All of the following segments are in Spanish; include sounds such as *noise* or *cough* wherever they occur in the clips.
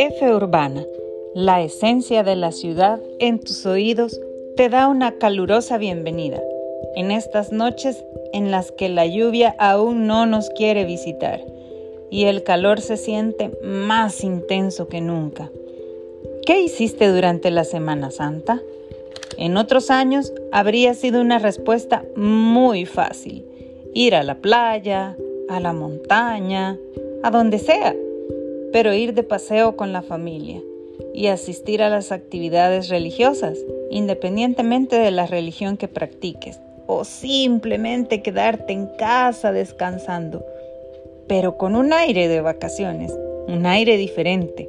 F Urbana, la esencia de la ciudad en tus oídos, te da una calurosa bienvenida en estas noches en las que la lluvia aún no nos quiere visitar y el calor se siente más intenso que nunca. ¿Qué hiciste durante la Semana Santa? En otros años habría sido una respuesta muy fácil. Ir a la playa, a la montaña, a donde sea, pero ir de paseo con la familia y asistir a las actividades religiosas, independientemente de la religión que practiques, o simplemente quedarte en casa descansando, pero con un aire de vacaciones, un aire diferente.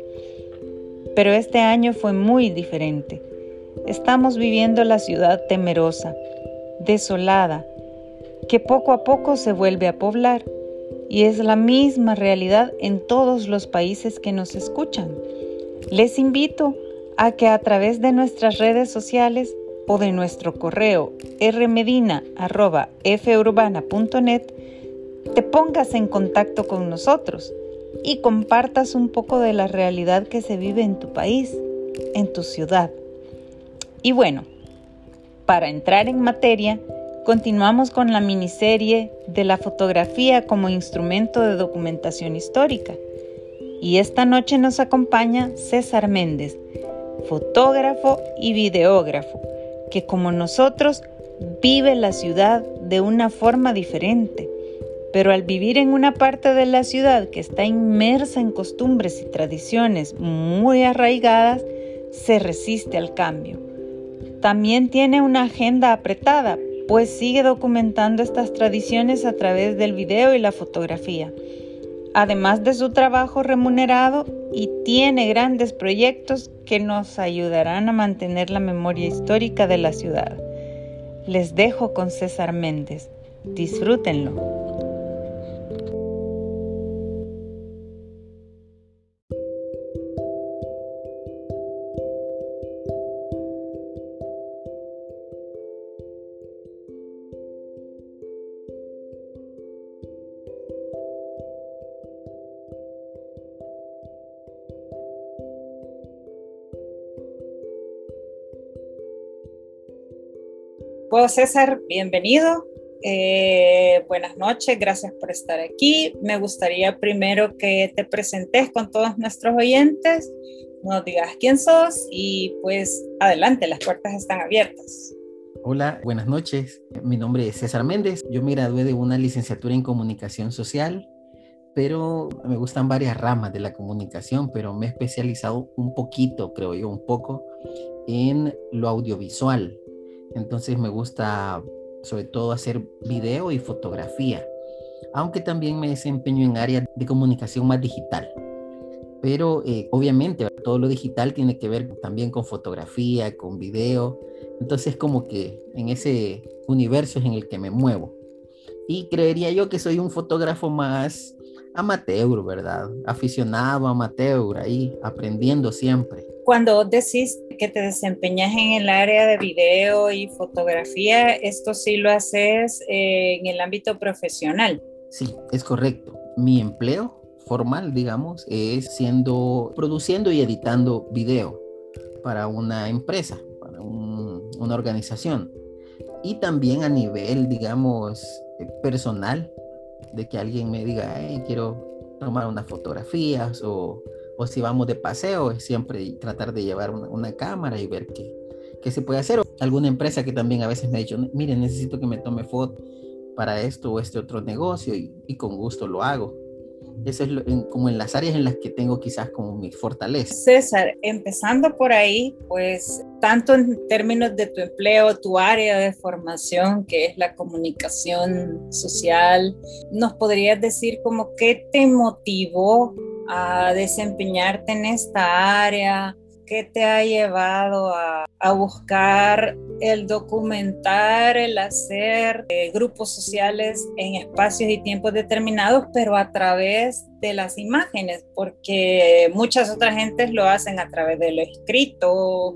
Pero este año fue muy diferente. Estamos viviendo la ciudad temerosa, desolada, que poco a poco se vuelve a poblar y es la misma realidad en todos los países que nos escuchan. Les invito a que a través de nuestras redes sociales o de nuestro correo rmedina.furbana.net te pongas en contacto con nosotros y compartas un poco de la realidad que se vive en tu país, en tu ciudad. Y bueno, para entrar en materia, continuamos con la miniserie de la fotografía como instrumento de documentación histórica. Y esta noche nos acompaña César Méndez, fotógrafo y videógrafo, que como nosotros vive la ciudad de una forma diferente. Pero al vivir en una parte de la ciudad que está inmersa en costumbres y tradiciones muy arraigadas, se resiste al cambio también tiene una agenda apretada, pues sigue documentando estas tradiciones a través del video y la fotografía, además de su trabajo remunerado y tiene grandes proyectos que nos ayudarán a mantener la memoria histórica de la ciudad. Les dejo con César Méndez. Disfrútenlo. Bueno, César, bienvenido. Eh, buenas noches, gracias por estar aquí. Me gustaría primero que te presentes con todos nuestros oyentes, nos digas quién sos y pues adelante, las puertas están abiertas. Hola, buenas noches. Mi nombre es César Méndez. Yo me gradué de una licenciatura en comunicación social, pero me gustan varias ramas de la comunicación, pero me he especializado un poquito, creo yo, un poco en lo audiovisual. Entonces me gusta sobre todo hacer video y fotografía, aunque también me desempeño en áreas de comunicación más digital. Pero eh, obviamente todo lo digital tiene que ver también con fotografía, con video. Entonces como que en ese universo es en el que me muevo. Y creería yo que soy un fotógrafo más amateur, ¿verdad? Aficionado, amateur, ahí aprendiendo siempre. Cuando decís que te desempeñas en el área de video y fotografía, esto sí lo haces eh, en el ámbito profesional. Sí, es correcto. Mi empleo formal, digamos, es siendo, produciendo y editando video para una empresa, para una organización. Y también a nivel, digamos, personal, de que alguien me diga, quiero tomar unas fotografías o, o, si vamos de paseo, siempre tratar de llevar una, cámara y ver qué, qué, se puede hacer. O alguna empresa que también a veces me ha dicho, miren, necesito que me tome foto para esto o este otro negocio y, y con gusto lo hago. Eso es como en las áreas en las que tengo quizás como mi fortaleza. César, empezando por ahí, pues tanto en términos de tu empleo, tu área de formación, que es la comunicación social, ¿nos podrías decir como qué te motivó a desempeñarte en esta área? ¿Qué te ha llevado a, buscar el documentar, el hacer eh, grupos sociales en espacios y tiempos determinados, pero a través de las imágenes? Porque muchas otras gentes lo hacen a través de lo escrito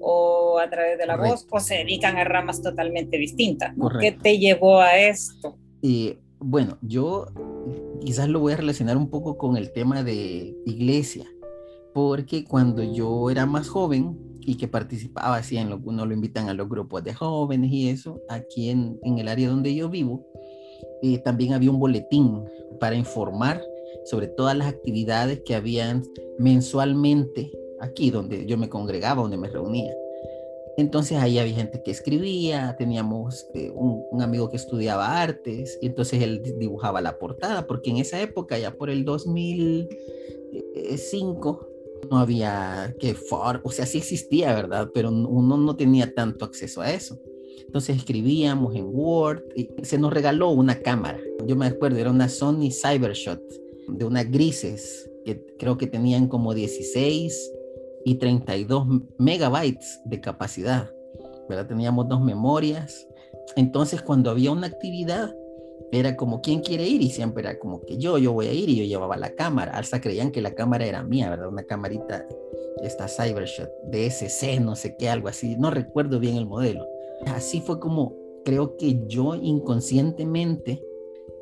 o a través de la voz o se dedican a ramas totalmente distintas. ¿Qué te llevó a esto? Y bueno, yo quizás lo voy a relacionar un poco con el tema de iglesia porque cuando yo era más joven y que participaba así en lo que uno lo invitan a los grupos de jóvenes y eso, aquí en, en el área donde yo vivo, eh, también había un boletín para informar sobre todas las actividades que habían mensualmente aquí donde yo me congregaba, donde me reunía. Entonces ahí había gente que escribía, teníamos eh, un, amigo que estudiaba artes, y entonces él dibujaba la portada, porque en esa época, ya por el 2005, no había que for, o sea, sí existía, ¿verdad? Pero uno no tenía tanto acceso a eso. Entonces escribíamos en Word y se nos regaló una cámara. Yo me acuerdo, era una Sony Cybershot de unas grises que creo que tenían como 16 y 32 megabytes de capacidad. ¿verdad? Teníamos dos memorias. Entonces, cuando había una actividad, era como, ¿quién quiere ir? Y siempre era como que yo, yo voy a ir y yo llevaba la cámara. Hasta creían que la cámara era mía, ¿verdad? Una camarita, esta Cybershot, DSC, no sé qué, algo así. No recuerdo bien el modelo. Así fue como creo que yo inconscientemente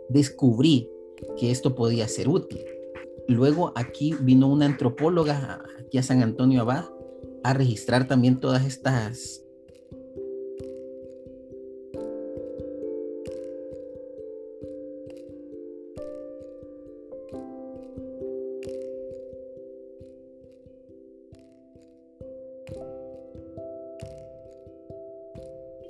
descubrí que esto podía ser útil. Luego aquí vino una antropóloga aquí a San Antonio Abad a registrar también todas estas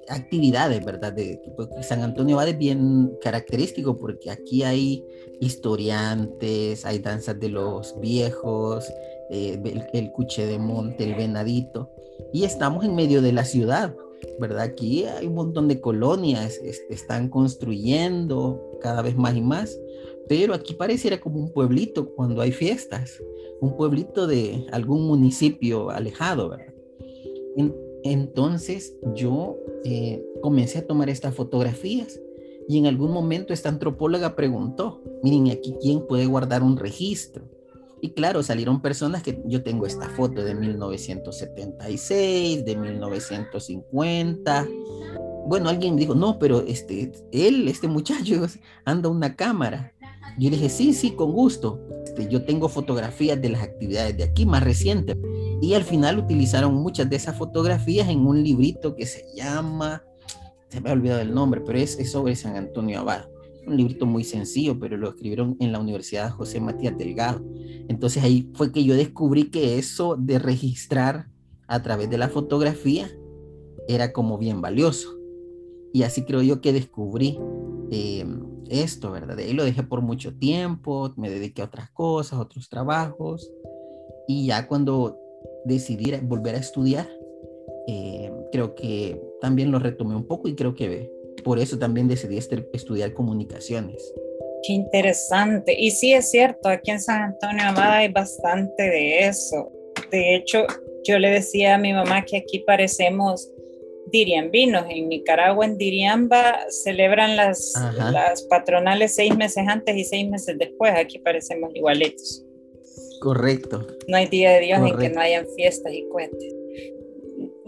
actividades, ¿verdad? De, pues, San Antonio va de bien característico porque aquí hay historiantes, hay danzas de los viejos, eh, el, el, cuche de monte, el venadito, y estamos en medio de la ciudad, ¿verdad? Aquí hay un montón de colonias, están construyendo cada vez más y más, pero aquí pareciera como un pueblito cuando hay fiestas, un pueblito de algún municipio alejado, ¿verdad? Entonces yo eh, comencé a tomar estas fotografías y en algún momento esta antropóloga preguntó, miren, aquí quién puede guardar un registro. Y claro, salieron personas que yo tengo esta foto de 1976, de 1950. Bueno, alguien dijo, no, pero este, él, este muchacho, *laughs* anda una cámara. Yo le dije, sí, sí, con gusto. Este, yo tengo fotografías de las actividades de aquí más recientes. Y al final utilizaron muchas de esas fotografías en un librito que se llama, se me ha olvidado el nombre, pero es sobre San Antonio Abad. Un librito muy sencillo, pero lo escribieron en la Universidad José Matías Delgado. Entonces ahí fue que yo descubrí que eso de registrar a través de la fotografía era como bien valioso. Y así creo yo que descubrí eh, esto, ¿verdad? Y lo dejé por mucho tiempo, me dediqué a otras cosas, otros trabajos. Y ya cuando decidí volver a estudiar, eh, creo que también lo retomé un poco y creo que por eso también decidí estudiar comunicaciones. Qué interesante. Y sí es cierto, aquí en San Antonio Amada hay bastante de eso. De hecho, yo le decía a mi mamá que aquí parecemos diriambinos. En Nicaragua, en Diriamba, celebran las, las patronales seis meses antes y seis meses después. Aquí parecemos igualitos. Correcto. No hay día de Dios en que no hayan fiestas y cuentes.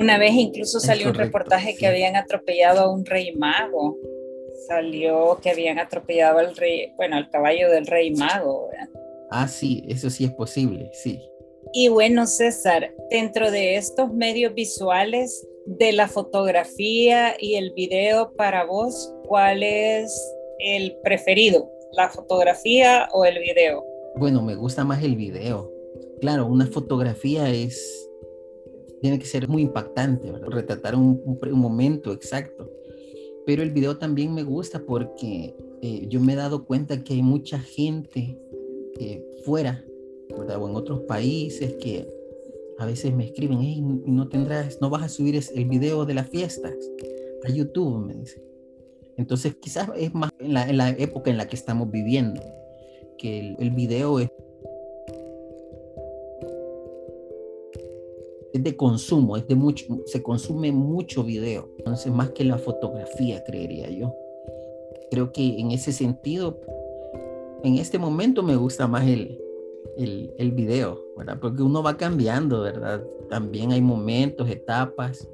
Una vez incluso salió un reportaje que habían atropellado a un rey mago. Salió que habían atropellado al rey, bueno, al caballo del rey mago. Ah, sí, eso sí es posible, sí. Y bueno, César, dentro de estos medios visuales de la fotografía y el video para vos, ¿cuál es el preferido? ¿La fotografía o el video? Bueno, me gusta más el video. Claro, una fotografía es tiene que ser muy impactante, retratar un, un, momento exacto. Pero el video también me gusta porque eh, yo me he dado cuenta que hay mucha gente eh, fuera, ¿verdad? o en otros países que a veces me escriben, hey, no tendrás, no vas a subir el video de las fiestas a YouTube, me dicen. Entonces quizás es más en la, en la época en la que estamos viviendo que el, el video es, es, de consumo, es de mucho, se consume mucho video, entonces más que la fotografía, creería yo. Creo que en ese sentido, en este momento me gusta más el, el, video, ¿verdad? Porque uno va cambiando, ¿verdad? También hay momentos, etapas.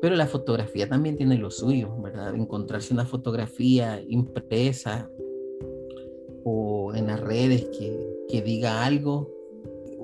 Pero la fotografía también tiene lo suyo, ¿verdad? Encontrarse una fotografía impresa o en las redes que, que diga algo,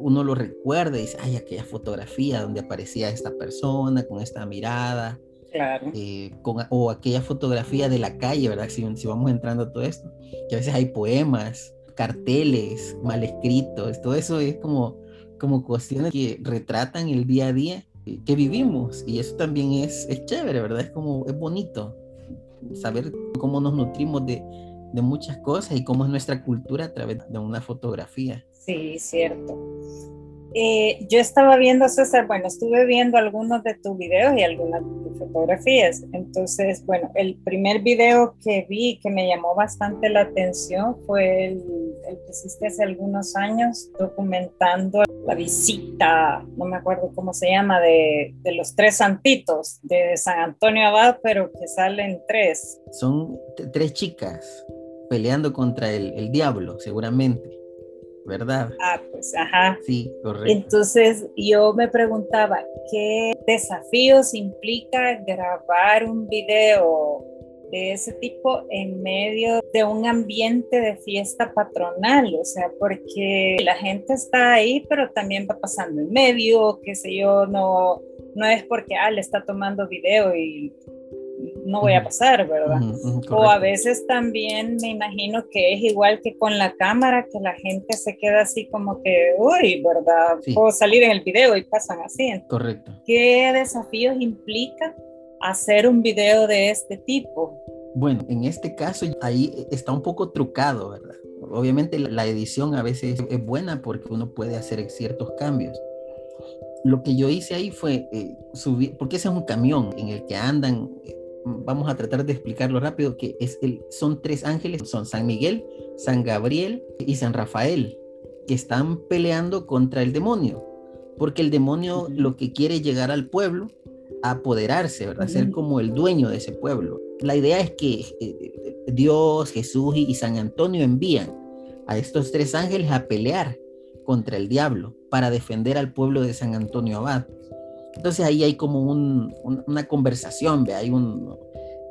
uno lo recuerda y dice, ay, aquella fotografía donde aparecía esta persona con esta mirada. Claro. Eh, con, o aquella fotografía de la calle, ¿verdad? Si, si vamos entrando a todo esto, que a veces hay poemas, carteles mal escritos, todo eso es como, como cuestiones que retratan el día a día que vivimos y eso también es, es chévere, ¿verdad? Es como, es bonito saber cómo nos nutrimos de, de muchas cosas y cómo es nuestra cultura a través de una fotografía. Sí, cierto. Eh, yo estaba viendo, César, bueno, estuve viendo algunos de tus videos y algunas fotografías. Entonces, bueno, el primer video que vi que me llamó bastante la atención fue el, el que hiciste hace algunos años documentando la visita, no me acuerdo cómo se llama, de, de los tres santitos de San Antonio Abad, pero que salen tres. Son tres chicas peleando contra el, el diablo, seguramente. ¿Verdad? Ah, pues ajá. Sí, correcto. Entonces yo me preguntaba, ¿qué desafíos implica grabar un video de ese tipo en medio de un ambiente de fiesta patronal? O sea, porque la gente está ahí, pero también va pasando en medio, qué sé yo, no, no es porque, ah, le está tomando video y no voy a pasar, ¿verdad? o a veces también me imagino que es igual que con la cámara, que la gente se queda así como que, uy, ¿verdad? Puedo salir en el video y pasan así. Correcto. ¿Qué desafíos implica hacer un video de este tipo? Bueno, en este caso ahí está un poco trucado, ¿verdad? Obviamente la edición a veces es buena porque uno puede hacer ciertos cambios lo que yo hice ahí fue eh, subir, porque ese es un camión en el que andan eh, vamos a tratar de explicarlo rápido, que es el, son tres ángeles, son San Miguel, San Gabriel y San Rafael, que están peleando contra el demonio, porque el demonio lo que quiere es llegar al pueblo, a apoderarse, ¿verdad? Ser como el dueño de ese pueblo. La idea es que eh, Dios, Jesús y San Antonio envían a estos tres ángeles a pelear contra el diablo para defender al pueblo de San Antonio Abad. Entonces ahí hay como una conversación, ¿ve? hay un,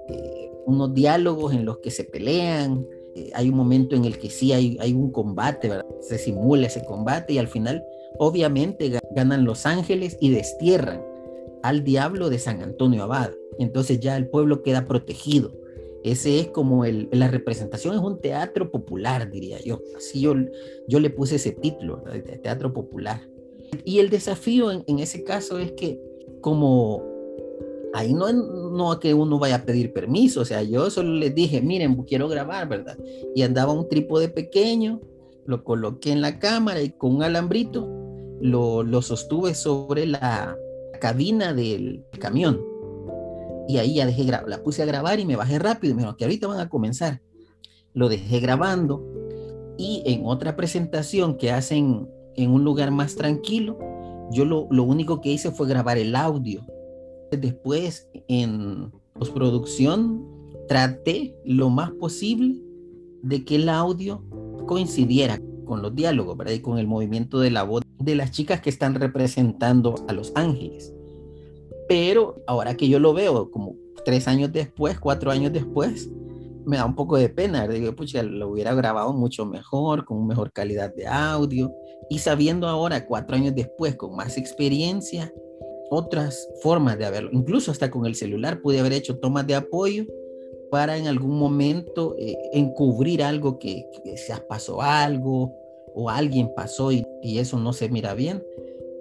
eh, unos diálogos en los que se pelean, eh, hay un momento en el que sí hay, hay un combate, ¿verdad? se simula ese combate y al final obviamente ganan los ángeles y destierran al diablo de San Antonio Abad. Entonces ya el pueblo queda protegido. Ese es como el, la representación, es un teatro popular, diría yo. Así yo, yo le puse ese título, de teatro popular. Y el desafío en, ese caso es que como ahí no, no que uno vaya a pedir permiso, o sea, yo solo les dije, miren, quiero grabar, ¿verdad? Y andaba un trípode pequeño, lo coloqué en la cámara y con un alambrito lo, lo sostuve sobre la cabina del camión. Y ahí ya dejé, la puse a grabar y me bajé rápido. Me dijo que ahorita van a comenzar. Lo dejé grabando y en otra presentación que hacen en un lugar más tranquilo. Yo lo, lo único que hice fue grabar el audio. Después, en postproducción, traté lo más posible de que el audio coincidiera con los diálogos, ¿verdad? Y con el movimiento de la voz de las chicas que están representando a los ángeles. Pero ahora que yo lo veo como tres años después, cuatro años después, me da un poco de pena. Digo, pucha, lo hubiera grabado mucho mejor, con mejor calidad de audio. Y sabiendo ahora, cuatro años después, con más experiencia, otras formas de haberlo. Incluso hasta con el celular pude haber hecho tomas de apoyo para en algún momento eh, encubrir algo que, que se pasó algo o alguien pasó y, y eso no se mira bien.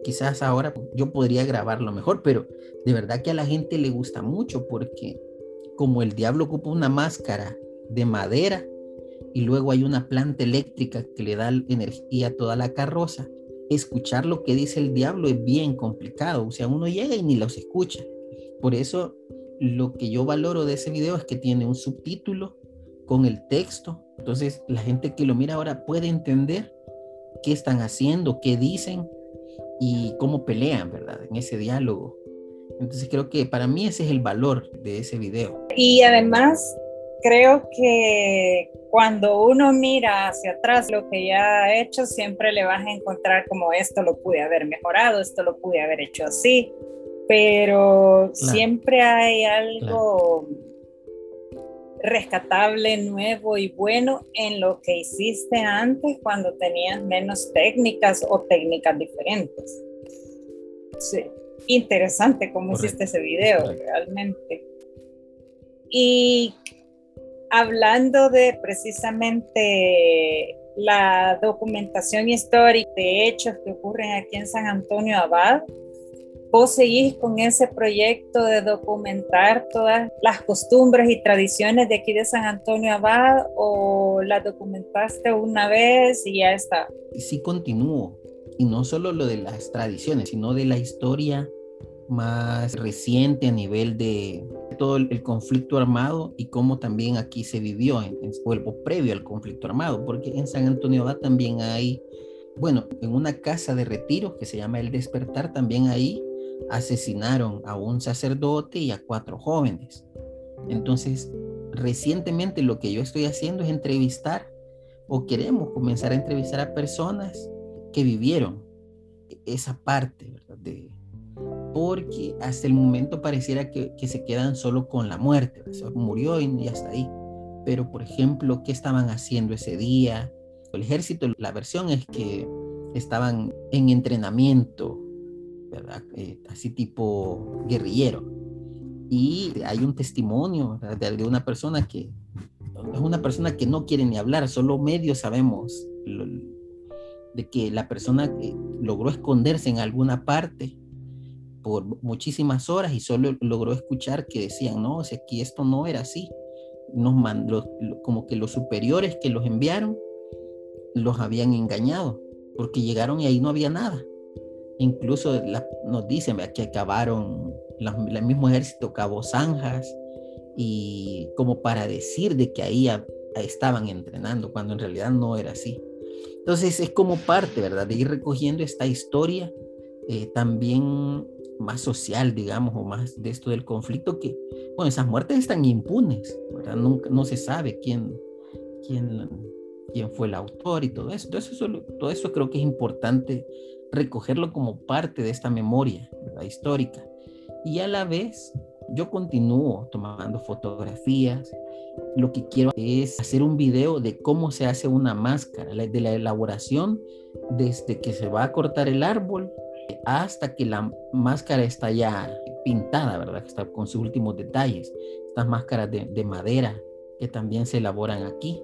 Quizás ahora yo podría grabarlo mejor, pero de verdad que a la gente le gusta mucho porque como el diablo ocupa una máscara de madera y luego hay una planta eléctrica que le da energía a toda la carroza, escuchar lo que dice el diablo es bien complicado, o sea, uno llega y ni los escucha. Por eso lo que yo valoro de ese video es que tiene un subtítulo con el texto, entonces la gente que lo mira ahora puede entender qué están haciendo, qué dicen y cómo pelean, ¿verdad? En ese diálogo. Entonces creo que para mí ese es el valor de ese video. Y además creo que cuando uno mira hacia atrás lo que ya ha hecho, siempre le vas a encontrar como esto lo pude haber mejorado, esto lo pude haber hecho así, pero siempre hay algo, rescatable, nuevo y bueno en lo que hiciste antes cuando tenías menos técnicas o técnicas diferentes. Sí, interesante cómo hiciste ese video, realmente. Y hablando de precisamente la documentación histórica de hechos que ocurren aquí en San Antonio Abad, vos seguís con ese proyecto de documentar todas las costumbres y tradiciones de aquí de San Antonio Abad o la documentaste una vez y ya está? Sí, continúo. Y no solo lo de las tradiciones, sino de la historia más reciente a nivel de todo el, conflicto armado y cómo también aquí se vivió en, en, o previo al conflicto armado, porque en San Antonio Abad también hay, bueno, en una casa de retiro que se llama El Despertar, también ahí asesinaron a un sacerdote y a cuatro jóvenes. Entonces, recientemente lo que yo estoy haciendo es entrevistar o queremos comenzar a entrevistar a personas que vivieron esa parte, ¿verdad? De, porque hasta el momento pareciera que, se quedan solo con la muerte, murió y ya está ahí. Pero, por ejemplo, ¿qué estaban haciendo ese día? El ejército, la versión es que estaban en entrenamiento. Eh, así tipo guerrillero. Y hay un testimonio de, una persona que es una persona que no quiere ni hablar, solo medio sabemos de que la persona eh, logró esconderse en alguna parte por muchísimas horas y solo logró escuchar que decían, no, si aquí esto no era así. Nos mandó, como que los superiores que los enviaron los habían engañado, porque llegaron y ahí no había nada. Incluso nos dicen que acabaron, el mismo ejército cavó zanjas y como para decir de que ahí estaban entrenando, cuando en realidad no era así. Entonces es como parte, ¿verdad? De ir recogiendo esta historia eh, también más social, digamos, o más de esto del conflicto, que, bueno, esas muertes están impunes, ¿verdad? Nunca, no se sabe quién, quién, quién fue el autor y todo eso. Entonces, eso, todo eso creo que es importante recogerlo como parte de esta memoria ¿verdad? histórica. Y a la vez, yo continúo tomando fotografías. Lo que quiero es hacer un video de cómo se hace una máscara, de la elaboración desde que se va a cortar el árbol hasta que la máscara está ya pintada, ¿verdad? Está con sus últimos detalles. Estas máscaras de, madera que también se elaboran aquí.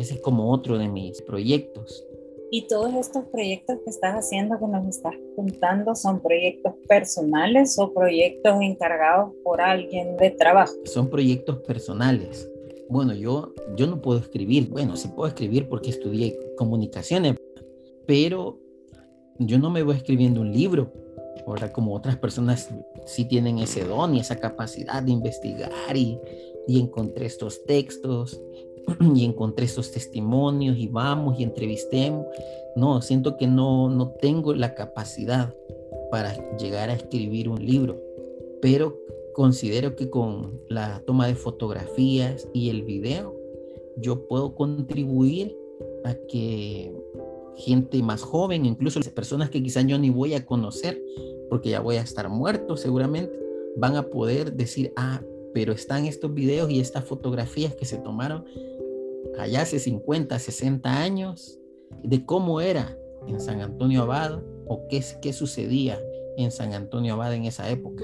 Ese es como otro de mis proyectos. Y todos estos proyectos que estás haciendo, que nos estás contando, ¿son proyectos personales o proyectos encargados por alguien de trabajo? Son proyectos personales. Bueno, yo, yo no puedo escribir. Bueno, sí puedo escribir porque estudié comunicaciones, pero yo no me voy escribiendo un libro, ahora como otras personas sí tienen ese don y esa capacidad de investigar y, y encontré estos textos *clears throat* y encontré estos testimonios y vamos y entrevistemos. No, siento que no, no tengo la capacidad para llegar a escribir un libro, pero considero que con la toma de fotografías y el video yo puedo contribuir a que gente más joven, incluso personas que quizás yo ni voy a conocer, porque ya voy a estar muerto seguramente, van a poder decir, ah, pero están estos videos y estas fotografías que se tomaron allá hace 50, 60 años, de cómo era en San Antonio Abad o qué, qué sucedía en San Antonio Abad en esa época.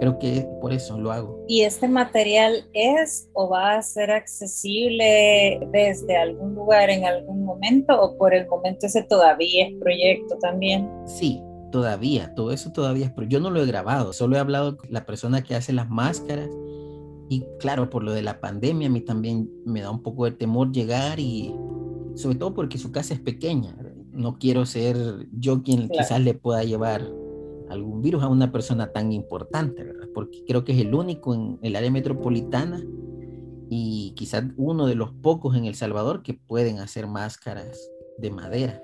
Creo que por eso lo hago. ¿Y este material es o va a ser accesible desde algún lugar en algún momento o por el momento ese todavía es proyecto también? Sí, todavía, todo eso todavía es, pero yo no lo he grabado, solo he hablado con la persona que hace las máscaras y claro, por lo de la pandemia a mí también me da un poco de temor llegar y sobre todo porque su casa es pequeña, no quiero ser yo quien quizás le pueda llevar algún virus a una persona tan importante, ¿verdad? Porque creo que es el único en el área metropolitana y quizás uno de los pocos en El Salvador que pueden hacer máscaras de madera.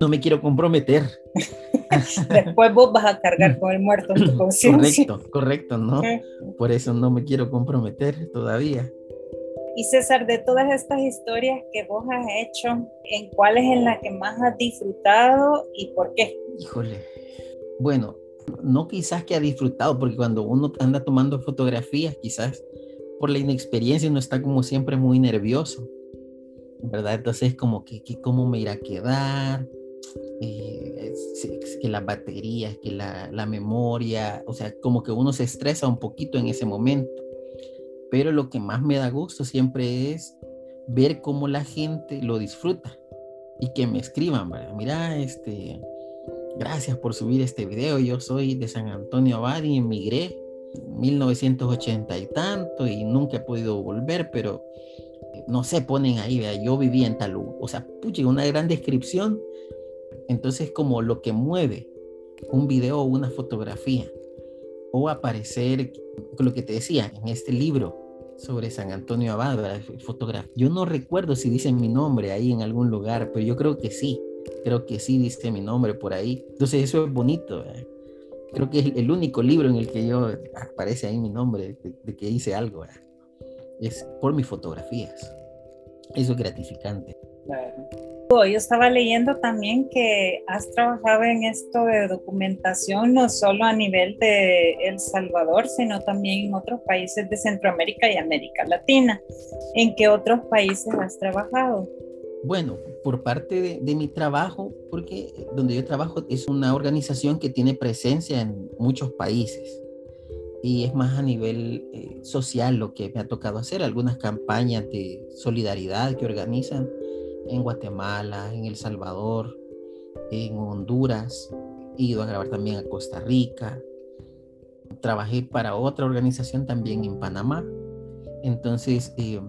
No me quiero comprometer. *laughs* Después vos vas a cargar con el muerto en tu conciencia. Correcto, correcto, ¿no? Por eso no me quiero comprometer todavía. Y César, de todas estas historias que vos has hecho, ¿en cuál es en la que más has disfrutado y por qué? Híjole, bueno, no quizás que ha disfrutado, porque cuando uno anda tomando fotografías, quizás por la inexperiencia uno está como siempre muy nervioso, ¿verdad? Entonces como que, cómo me irá a quedar, eh, que las baterías, que la, la, memoria, o sea, como que uno se estresa un poquito en ese momento. Pero lo que más me da gusto siempre es ver cómo la gente lo disfruta y que me escriban, ¿verdad? mira, este, gracias por subir este video, yo soy de San Antonio Abad y emigré en 1980 y tanto y nunca he podido volver, pero eh, no sé, ponen ahí, ¿verdad? yo viví en Talú, o sea, pucha, una gran descripción entonces, como lo que mueve un video o una fotografía, o aparecer, lo que te decía, en este libro sobre San Antonio Abad, fotografía. Yo no recuerdo si dice mi nombre ahí en algún lugar, pero yo creo que sí, creo que sí dice mi nombre por ahí. Entonces eso es bonito. Creo que es el único libro en el que yo aparece ahí mi nombre de, que hice algo. Es por mis fotografías. Eso es gratificante. Yo estaba leyendo también que has trabajado en esto de documentación no solo a nivel de El Salvador, sino también en otros países de Centroamérica y América Latina. ¿En qué otros países has trabajado? Bueno, por parte de, mi trabajo, porque donde yo trabajo es una organización que tiene presencia en muchos países. Y es más a nivel eh, social lo que me ha tocado hacer, algunas campañas de solidaridad que organizan en Guatemala, en El Salvador, en Honduras, he ido a grabar también a Costa Rica, trabajé para otra organización también en Panamá. Entonces, eh,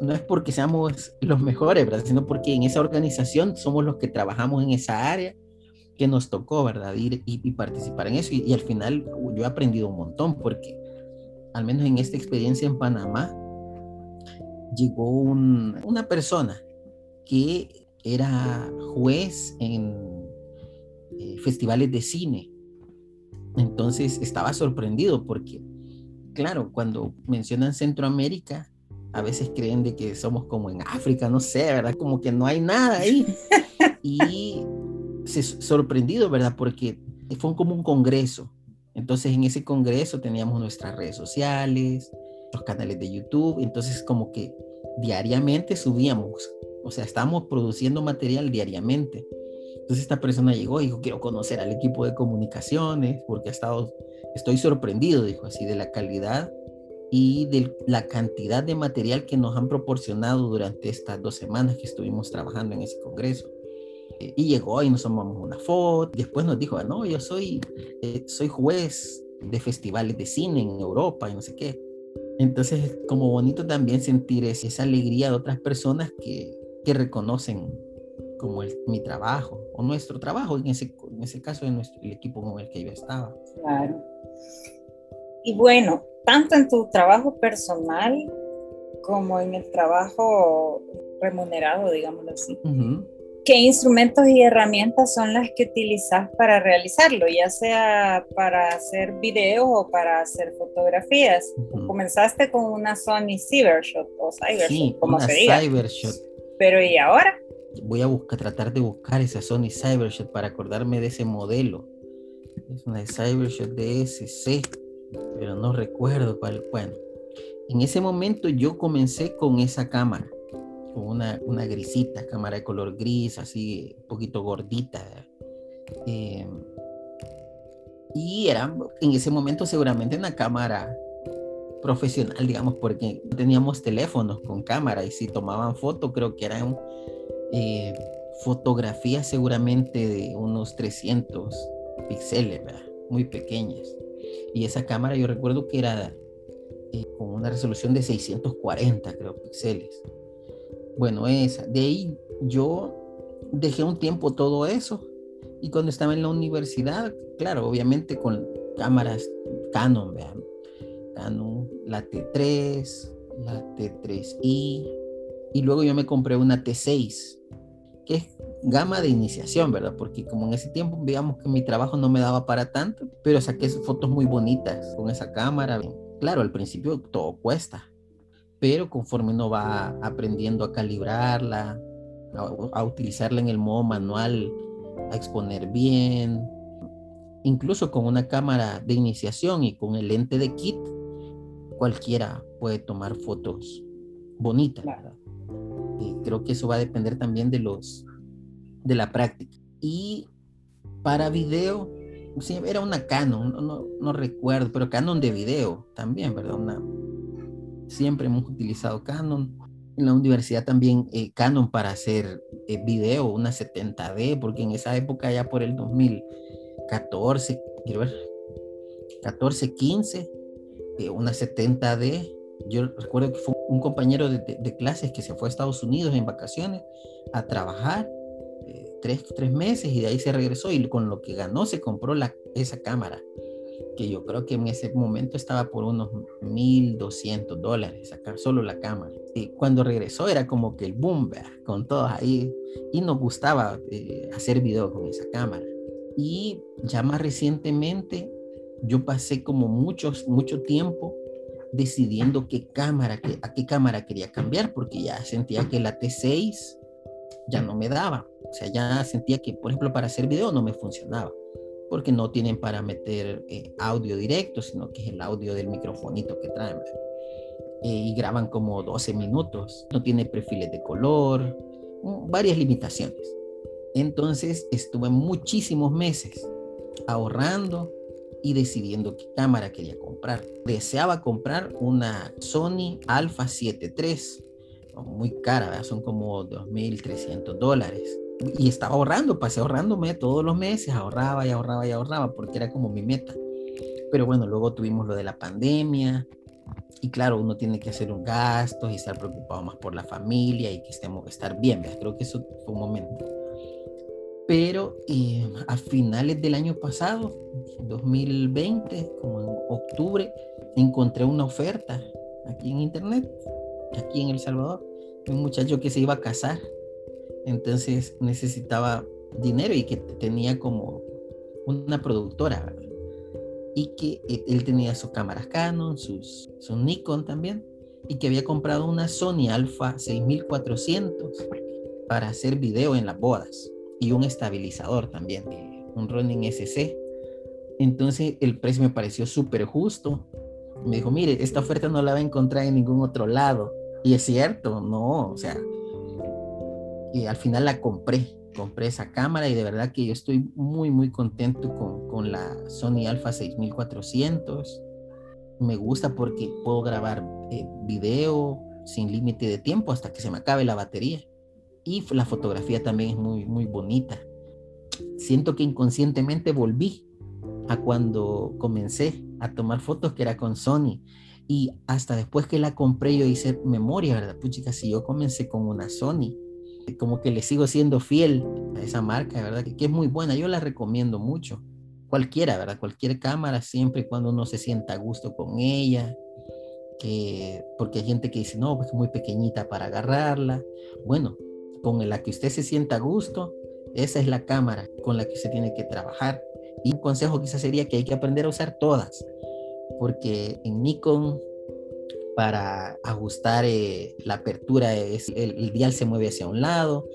no es porque seamos los mejores. Sino porque en esa organización somos los que trabajamos en esa área que nos tocó, ¿verdad? Ir y, participar en eso. Y, al final yo he aprendido un montón porque, al menos en esta experiencia en Panamá, llegó una persona que era juez en eh, festivales de cine. Entonces estaba sorprendido porque, claro, cuando mencionan Centroamérica, a veces creen de que somos como en África, no sé, ¿verdad? Como que no hay nada ahí. *laughs* Y se sorprendido, ¿verdad? Porque fue como un congreso. Entonces en ese congreso teníamos nuestras redes sociales, los canales de YouTube, entonces como que diariamente subíamos o sea, estamos produciendo material diariamente. Entonces esta persona llegó y dijo, quiero conocer al equipo de comunicaciones porque ha estado, estoy sorprendido, dijo así, de la calidad y de la cantidad de material que nos han proporcionado durante estas dos semanas que estuvimos trabajando en ese congreso. Eh, y llegó y nos tomamos una foto. Después nos dijo, no, yo soy, eh, soy juez de festivales de cine en Europa y no sé qué. Entonces, como bonito también sentir esa alegría de otras personas que, que reconocen como mi trabajo o nuestro trabajo, en ese, en ese caso nuestro, el equipo con el que yo estaba. Claro. Y bueno, tanto en tu trabajo personal como en el trabajo remunerado, digámoslo así. ¿Qué instrumentos y herramientas son las que utilizas para realizarlo, ya sea para hacer videos o para hacer fotografías? Comenzaste con una Sony Cybershot o Cybershot, sí, como una se diga. Cybershot pero ¿y ahora? Voy a buscar, tratar de buscar esa Sony Cybershot para acordarme de ese modelo. Es una Cybershot DSC, pero no recuerdo cuál. Bueno, en ese momento yo comencé con esa cámara, con una, una grisita, cámara de color gris, así, un poquito gordita. Eh, y era en ese momento seguramente una cámara profesional, digamos, porque teníamos teléfonos con cámara y si tomaban fotos, creo que eran eh, fotografías seguramente de unos 300 píxeles, muy pequeñas. Y esa cámara yo recuerdo que era eh, con una resolución de 640, creo, píxeles. Bueno, esa. De ahí yo dejé un tiempo todo eso. Y cuando estaba en la universidad, claro, obviamente con cámaras Canon, vean, Canon, la T3, la T3i y luego yo me compré una T6, que es gama de iniciación, ¿verdad? Porque como en ese tiempo, digamos que mi trabajo no me daba para tanto, pero saqué fotos muy bonitas con esa cámara. Claro, al principio todo cuesta, pero conforme uno va aprendiendo a calibrarla, a, a utilizarla en el modo manual, a exponer bien, incluso con una cámara de iniciación y con el lente de kit, cualquiera puede tomar fotos bonitas, ¿verdad? Creo que eso va a depender también de los de la práctica. Y para video, sí, era una Canon, no, no, recuerdo, pero Canon de video también, ¿verdad? Siempre hemos utilizado Canon. En la universidad también eh, Canon para hacer eh, video, una 70D, porque en esa época ya por el 2014, quiero ver, 14, 15, eh, una 70D. Yo recuerdo que fue un compañero de, clases que se fue a Estados Unidos en vacaciones a trabajar tres, tres, meses y de ahí se regresó y con lo que ganó se compró la, esa cámara que yo creo que en ese momento estaba por unos 1.200 dólares, acá solo la cámara. Y cuando regresó era como que el boom, con todos ahí, y nos gustaba eh, hacer video con esa cámara. Y ya más recientemente, yo pasé como muchos, mucho tiempo decidiendo qué cámara, a qué cámara quería cambiar, porque ya sentía que la T6 ya no me daba. O sea, ya sentía que, por ejemplo, para hacer video no me funcionaba porque no tienen para meter eh, audio directo, sino que es el audio del microfonito que traen. Eh, y graban como 12 minutos, no tiene perfiles de color, mm, varias limitaciones. Entonces estuve muchísimos meses ahorrando y decidiendo qué cámara quería comprar. Deseaba comprar una Sony Alpha 7 III, muy cara, son como 2.300 dólares y estaba ahorrando, pasé ahorrándome todos los meses, ahorraba y ahorraba y ahorraba porque era como mi meta. Pero bueno, luego tuvimos lo de la pandemia y claro, uno tiene que hacer un gasto y estar preocupado más por la familia y que estemos, estar bien, creo que eso fue un momento. Pero eh, a finales del año pasado, 2020, como en octubre, encontré una oferta aquí en internet, aquí en El Salvador, un muchacho que se iba a casar. Entonces necesitaba dinero y que tenía como una productora, Y que e, él tenía sus cámaras Canon, sus, su Nikon también, y que había comprado una Sony Alpha 6400 para hacer video en las bodas y un estabilizador también, un Ronin SC. Entonces el precio me pareció súper justo. Me dijo, mire, esta oferta no la va a encontrar en ningún otro lado. Y es cierto, no, o sea, y al final la compré, compré esa cámara y de verdad que yo estoy muy, muy contento con, con la Sony Alpha 6400. Me gusta porque puedo grabar eh, video sin límite de tiempo hasta que se me acabe la batería. Y la fotografía también es muy, muy bonita. Siento que inconscientemente volví a cuando comencé a tomar fotos que era con Sony. Y hasta después que la compré yo hice memoria, ¿verdad? Puchica, si yo comencé con una Sony, como que le sigo siendo fiel a esa marca, ¿verdad? Que, es muy buena, yo la recomiendo mucho. Cualquiera, ¿verdad? Cualquier cámara, siempre y cuando uno se sienta a gusto con ella, que, porque hay gente que dice, no, pues es muy pequeñita para agarrarla. Bueno, con la que usted se sienta a gusto, esa es la cámara con la que usted tiene que trabajar. Y un consejo quizás sería que hay que aprender a usar todas, porque en Nikon para ajustar eh, la apertura, el, dial se mueve hacia un lado,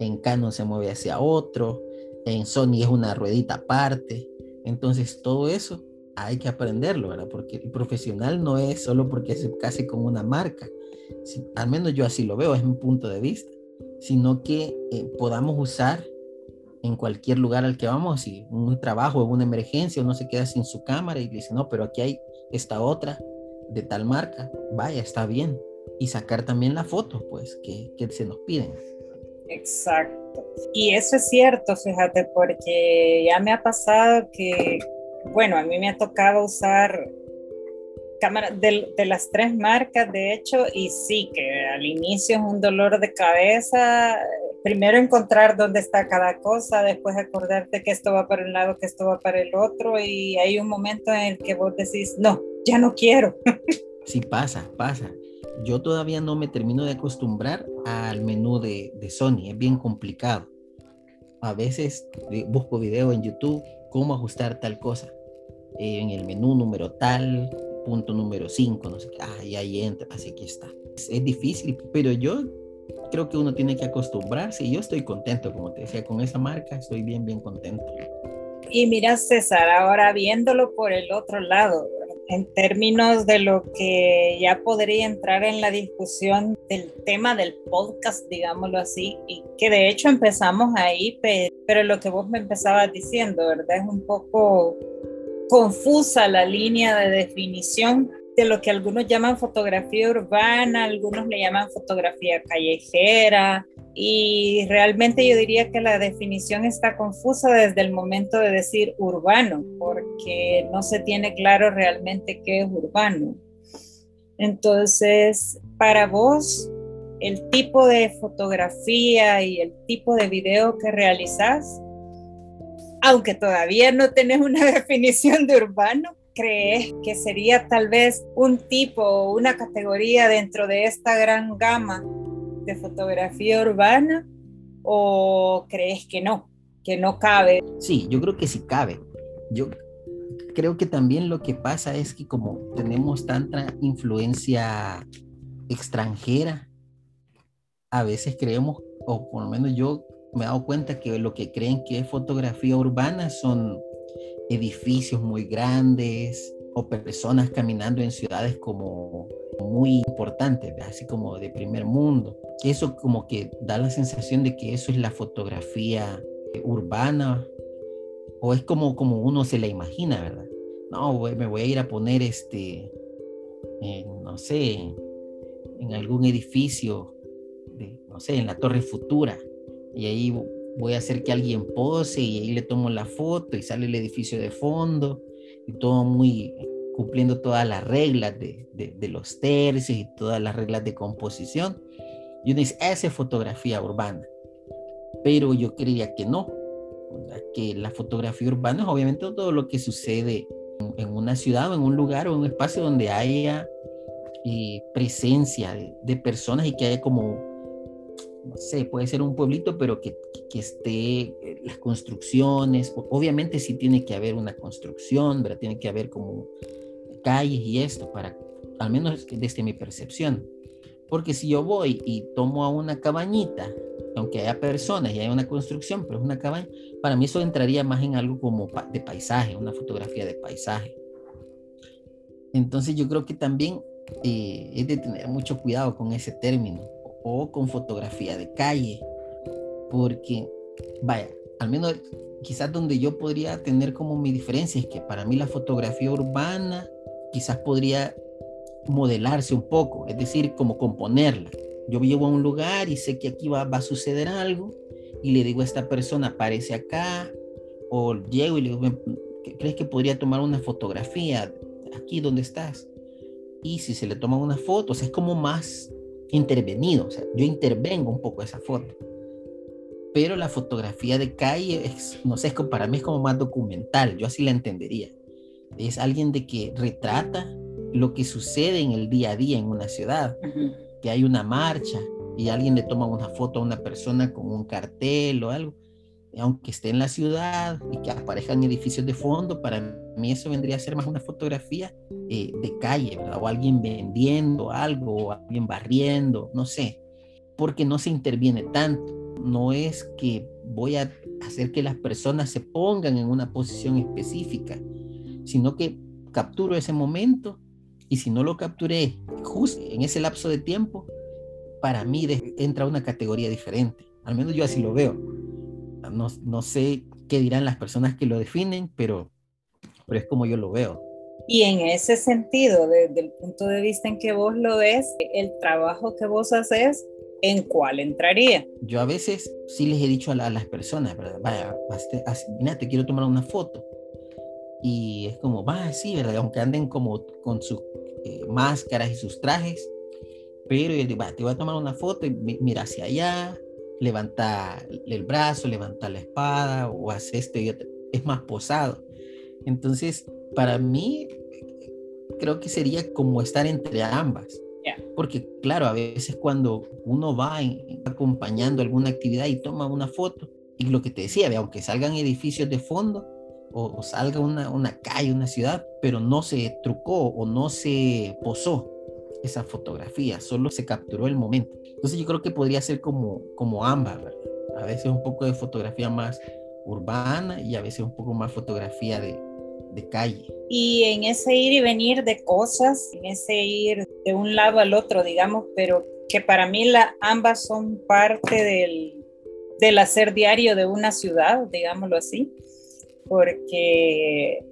en Canon se mueve hacia otro, en Sony es una ruedita aparte. Entonces todo eso hay que aprenderlo, ¿verdad? Porque el profesional no es solo porque es casi como una marca, al menos yo así lo veo, es mi punto de vista, sino que eh, podamos usar en cualquier lugar al que vamos, si un trabajo, una emergencia, uno se queda sin su cámara y dice, no, pero aquí hay esta otra, de tal marca, vaya, está bien. Y sacar también la foto, pues, que, que se nos piden. Exacto. Y eso es cierto, fíjate, porque ya me ha pasado que, bueno, a mí me ha tocado usar cámaras de, de, las tres marcas, de hecho, y sí, que al inicio es un dolor de cabeza. Primero encontrar dónde está cada cosa, después acordarte que esto va para un lado, que esto va para el otro, y hay un momento en el que vos decís, no, ya no quiero. *laughs* sí, pasa, pasa. Yo todavía no me termino de acostumbrar al menú de, de Sony, es bien complicado. A veces eh, busco video en YouTube, cómo ajustar tal cosa. Eh, en el menú número tal, punto número 5, no sé qué, ah, y ahí entra, así que está. Es, es, difícil, pero yo creo que uno tiene que acostumbrarse y yo estoy contento, como te decía, con esa marca estoy bien, bien contento. Y mira, César, ahora viéndolo por el otro lado, en términos de lo que ya podría entrar en la discusión del tema del podcast, digámoslo así, y que de hecho empezamos ahí, pero lo que vos me empezabas diciendo, ¿verdad? Es un poco confusa la línea de definición de lo que algunos llaman fotografía urbana, algunos le llaman fotografía callejera, y realmente yo diría que la definición está confusa desde el momento de decir urbano, porque no se tiene claro realmente qué es urbano. Entonces, para vos, el tipo de fotografía y el tipo de video que realizas, aunque todavía no tenés una *laughs* definición de urbano, ¿crees que sería tal vez un tipo o una categoría dentro de esta gran gama de fotografía urbana o crees que no, que no cabe? Sí, yo creo que sí cabe. Yo creo que también lo que pasa es que como tenemos tanta influencia extranjera, a veces creemos, o por lo menos yo me he dado cuenta que lo que creen que es fotografía urbana son edificios muy grandes o personas caminando en ciudades como muy importantes, así como de primer mundo. Eso como que da la sensación de que eso es la fotografía urbana o es como, como uno se la imagina, ¿verdad? No, me voy a ir a poner este, no sé, en algún edificio, de, no sé, en la Torre Futura, y ahí voy a hacer que alguien pose y ahí le tomo la foto y sale el edificio de fondo y todo muy cumpliendo todas las reglas de, de, los tercios y todas las reglas de composición. Y uno dice, esa es fotografía urbana. Pero yo creía que no, que la fotografía urbana es obviamente todo lo que sucede en, una ciudad o en un lugar o en un espacio donde haya eh, presencia de, de, personas y que haya como no sé, puede ser un pueblito, pero que, que, esté eh, las construcciones, obviamente sí tiene que haber una construcción, pero tiene que haber como calles y esto, para, al menos desde mi percepción. Porque si yo voy y tomo a una cabañita, aunque haya personas y haya una construcción, pero es una cabaña, para mí eso entraría más en algo como de paisaje, una fotografía de paisaje. Entonces yo creo que también eh, es de tener mucho cuidado con ese término o con fotografía de calle, porque, vaya, al menos quizás donde yo podría tener como mi diferencia es que para mí la fotografía urbana quizás podría modelarse un poco, es decir, como componerla. Yo llego a un lugar y sé que aquí va, va a suceder algo y le digo a esta persona, aparece acá, o llego y le digo, ¿crees que podría tomar una fotografía aquí donde estás? Y si se le toma una foto, o sea, es como más intervenido, o sea, yo intervengo un poco esa foto. Pero la fotografía de calle, es, no sé, es para mí es como más documental, yo así la entendería. Es alguien de que retrata lo que sucede en el día a día en una ciudad, que hay una marcha y alguien le toma una foto a una persona con un cartel o algo, aunque esté en la ciudad y que aparezcan edificios de fondo, para mí eso vendría a ser más una fotografía eh, de calle, ¿verdad? O alguien vendiendo algo, o alguien barriendo, no sé, porque no se interviene tanto. No es que voy a hacer que las personas se pongan en una posición específica, sino que capturo ese momento y si no lo capturé justo en ese lapso de tiempo, para mí entra una categoría diferente. Al menos yo así lo veo. No, no sé qué dirán las personas que lo definen, pero pero es como yo lo veo. Y en ese sentido, desde el punto de vista en que vos lo ves, el trabajo que vos haces, ¿en cuál entraría? Yo a veces sí les he dicho a, las personas, ¿verdad? Vaya, mira, te quiero tomar una foto. Y es como, va, sí, ¿verdad? Aunque anden como con sus eh, máscaras y sus trajes, pero yo digo, va, te voy a tomar una foto y mira hacia allá, levanta el brazo, levanta la espada o hace esto y otro. Es más posado. Entonces, para mí, creo que sería como estar entre ambas. Porque claro, a veces cuando uno va acompañando alguna actividad y toma una foto, y lo que te decía, aunque salgan edificios de fondo o, salga una, una, calle, una ciudad, pero no se trucó o no se posó esa fotografía, solo se capturó el momento. Entonces yo creo que podría ser como, como ambas, A veces un poco de fotografía más urbana y a veces un poco más fotografía de, de calle. Y en ese ir y venir de cosas, en ese ir de un lado al otro, digamos, pero que para mí la, ambas son parte del, del hacer diario de una ciudad, digámoslo así, porque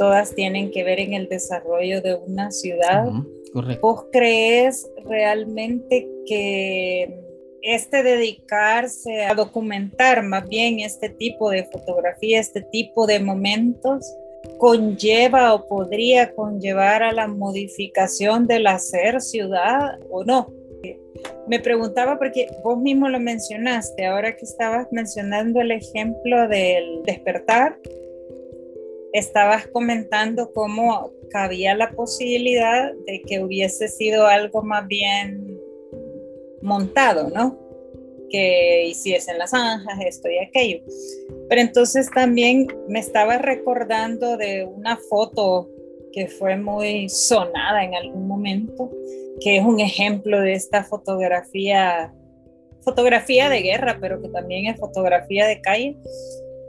todas tienen que ver en el desarrollo de una ciudad. correcto. ¿Vos crees realmente que este dedicarse a documentar más bien este tipo de fotografía, este tipo de momentos, conlleva o podría conllevar a la modificación del hacer ciudad o no? Me preguntaba porque vos mismo lo mencionaste, ahora que estabas mencionando el ejemplo del despertar, estabas comentando cómo cabía la posibilidad de que hubiese sido algo más bien montado, ¿no? Que hiciesen las zanjas, esto y aquello. Pero entonces también me estaba recordando de una foto que fue muy sonada en algún momento, que es un ejemplo de esta fotografía, fotografía de guerra, pero que también es fotografía de calle,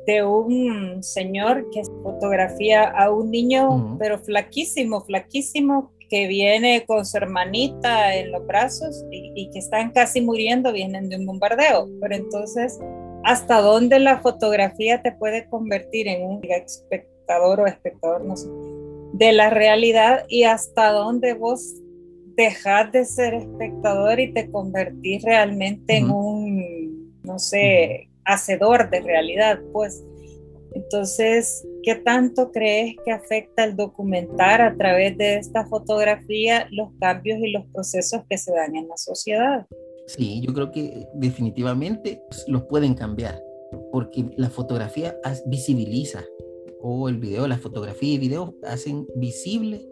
de un señor que fotografía a un niño, pero flaquísimo, flaquísimo, que viene con su hermanita en los brazos y, que están casi muriendo, vienen de un bombardeo. Pero entonces, ¿hasta dónde la fotografía te puede convertir en un espectador o espectador, no sé, de la realidad y hasta dónde vos dejas de ser espectador y te convertís realmente en un, no sé, hacedor de realidad, pues. Entonces, ¿qué tanto crees que afecta el documentar a través de esta fotografía los cambios y los procesos que se dan en la sociedad? Sí, yo creo que definitivamente los pueden cambiar, porque la fotografía visibiliza, o el video, la fotografía y video hacen visible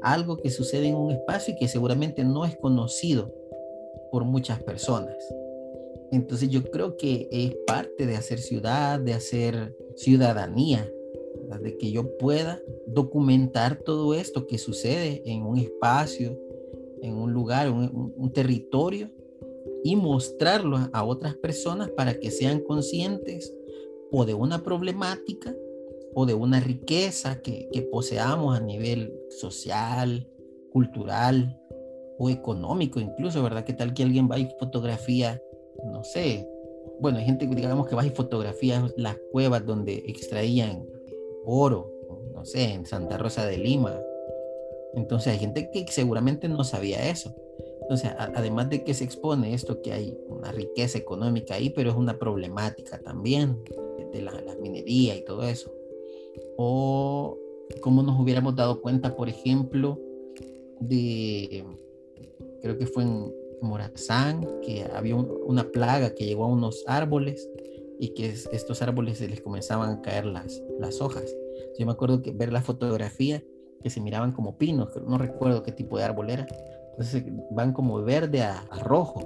algo que sucede en un espacio y que seguramente no es conocido por muchas personas. Entonces yo creo que es parte de hacer ciudad, de hacer ciudadanía, de que yo pueda documentar todo esto que sucede en un espacio, en un lugar, un, un territorio y mostrarlo a otras personas para que sean conscientes o de una problemática o de una riqueza que, poseamos a nivel social, cultural o económico incluso, ¿verdad? ¿Qué tal que alguien va y fotografía no sé, bueno, hay gente, digamos, que va y fotografía las cuevas donde extraían oro, no sé, en Santa Rosa de Lima. Entonces hay gente que seguramente no sabía eso. Entonces, además de que se expone esto, que hay una riqueza económica ahí, pero es una problemática también de la, la minería y todo eso. O cómo nos hubiéramos dado cuenta, por ejemplo, de, creo que fue en, Morazán, que había una plaga que llegó a unos árboles y que estos árboles se les comenzaban a caer las, hojas. Yo me acuerdo que ver la fotografía que se miraban como pinos, no recuerdo qué tipo de árbol era. Entonces van como verde a, rojo,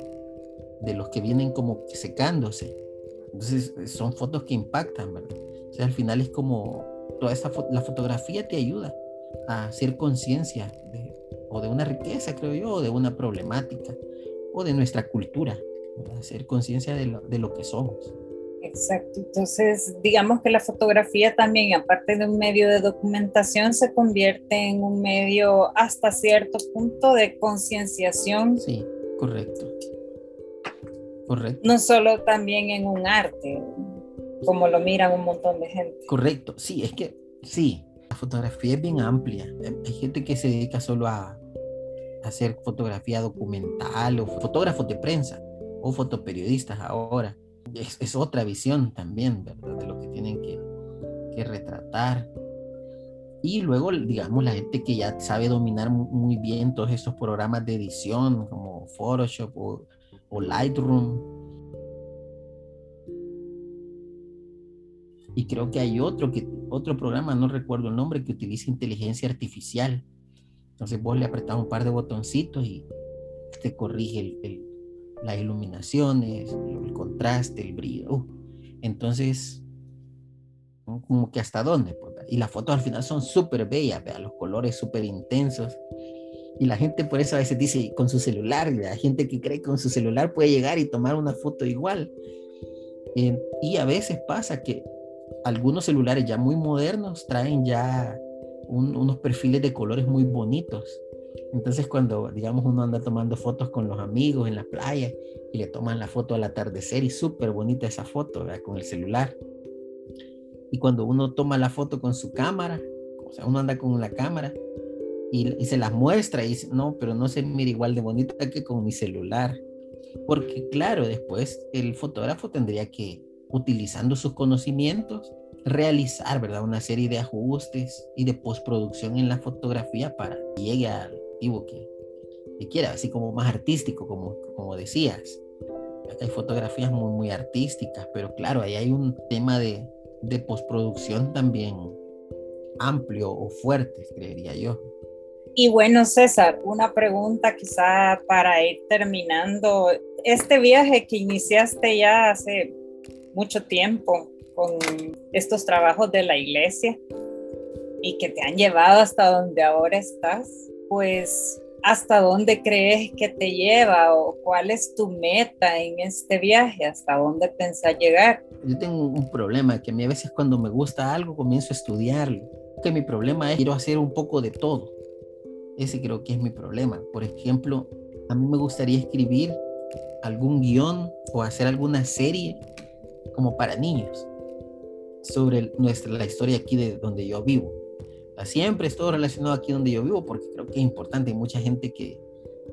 de los que vienen como secándose. Entonces son fotos que impactan, ¿verdad? O sea, al final es como toda esta la fotografía te ayuda a hacer conciencia o de una riqueza, creo yo, o de una problemática de nuestra cultura, hacer conciencia de lo, de lo que somos. Exacto, entonces digamos que la fotografía también, aparte de un medio de documentación, se convierte en un medio hasta cierto punto de concienciación. Sí, correcto. Correcto. No solo también en un arte, como lo miran un montón de gente. Correcto, sí, es que sí, fotografía es bien amplia. Hay gente que se dedica solo a, hacer fotografía documental o fotógrafos de prensa o fotoperiodistas ahora. Es, otra visión también. De lo que tienen que, retratar. Y luego, digamos, la gente que ya sabe dominar muy bien todos estos programas de edición como Photoshop o Lightroom. Y creo que hay otro, que, otro programa, no recuerdo el nombre, que utiliza inteligencia artificial entonces vos le apretás un par de botoncitos y te corrige el, las iluminaciones, el contraste, el brillo. Uh, entonces, como que hasta dónde. Pues, y las fotos al final son súper bellas, vea, los colores súper intensos. Y la gente por eso a veces dice con su celular, la gente que cree que con su celular puede llegar y tomar una foto igual. Eh, y a veces pasa que algunos celulares ya muy modernos traen ya unos perfiles de colores muy bonitos. Entonces cuando, digamos, uno anda tomando fotos con los amigos en la playa y le toman la foto al atardecer y súper bonita esa foto, Con el celular. Y cuando uno toma la foto con su cámara, o sea, uno anda con la cámara y, se las muestra y dice, no, pero no se mira igual de bonita que con mi celular. Porque claro, después el fotógrafo tendría que, utilizando sus conocimientos, realizar, ¿verdad? Una serie de ajustes y de postproducción en la fotografía para que llegue al objetivo que, que quiera, así como más artístico, como, como decías. Hay fotografías muy, muy artísticas, pero claro, ahí hay un tema de, de postproducción también amplio o fuerte, creería yo. Y bueno, César, una pregunta quizá para ir terminando. Este viaje que iniciaste ya hace mucho tiempo con estos trabajos de la iglesia y que te han llevado hasta donde ahora estás, pues ¿hasta dónde crees que te lleva o cuál es tu meta en este viaje? ¿Hasta dónde pensás llegar? Yo tengo un problema que a mí a veces cuando me gusta algo comienzo a estudiarlo. Que mi problema es quiero hacer un poco de todo ese creo que es mi problema. Por ejemplo, a mí me gustaría escribir algún guion o hacer alguna serie como para niños sobre nuestra, la historia aquí de donde yo vivo. Siempre es todo relacionado aquí donde yo vivo porque creo que es importante. Hay mucha gente que,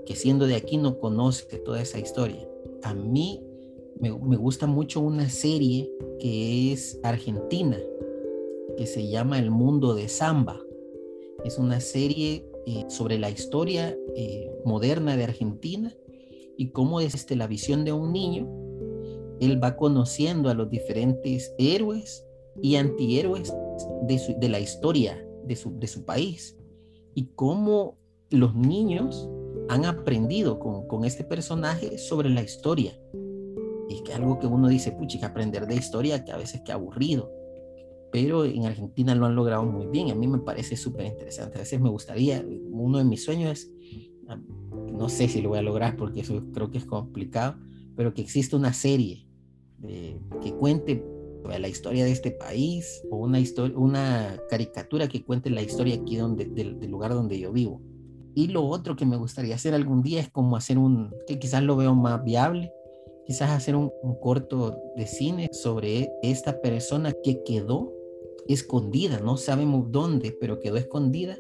que siendo de aquí no conoce toda esa historia. A mí me, me gusta mucho una serie que es argentina, que se llama El Mundo de Samba. Es una serie eh, sobre la historia eh, moderna de Argentina y cómo es este, la visión de un niño. Él va conociendo a los diferentes héroes y antihéroes de, de la historia de su, de su país y cómo los niños han aprendido con, con este personaje sobre la historia. Y es que algo que uno dice, pucha, aprender de historia que a veces que aburrido pero en Argentina lo han logrado muy bien. A mí me parece súper interesante. A veces me gustaría, uno de mis sueños es, ah, no sé si lo voy a lograr porque eso creo que es complicado, pero que exista una serie que cuente la historia de este país o una, historia, una caricatura que cuente la historia aquí donde, del, lugar donde yo vivo. Y lo otro que me gustaría hacer algún día es como hacer un, que quizás lo veo más viable, quizás hacer un, un corto de cine sobre esta persona que quedó escondida, no sabemos dónde, pero quedó escondida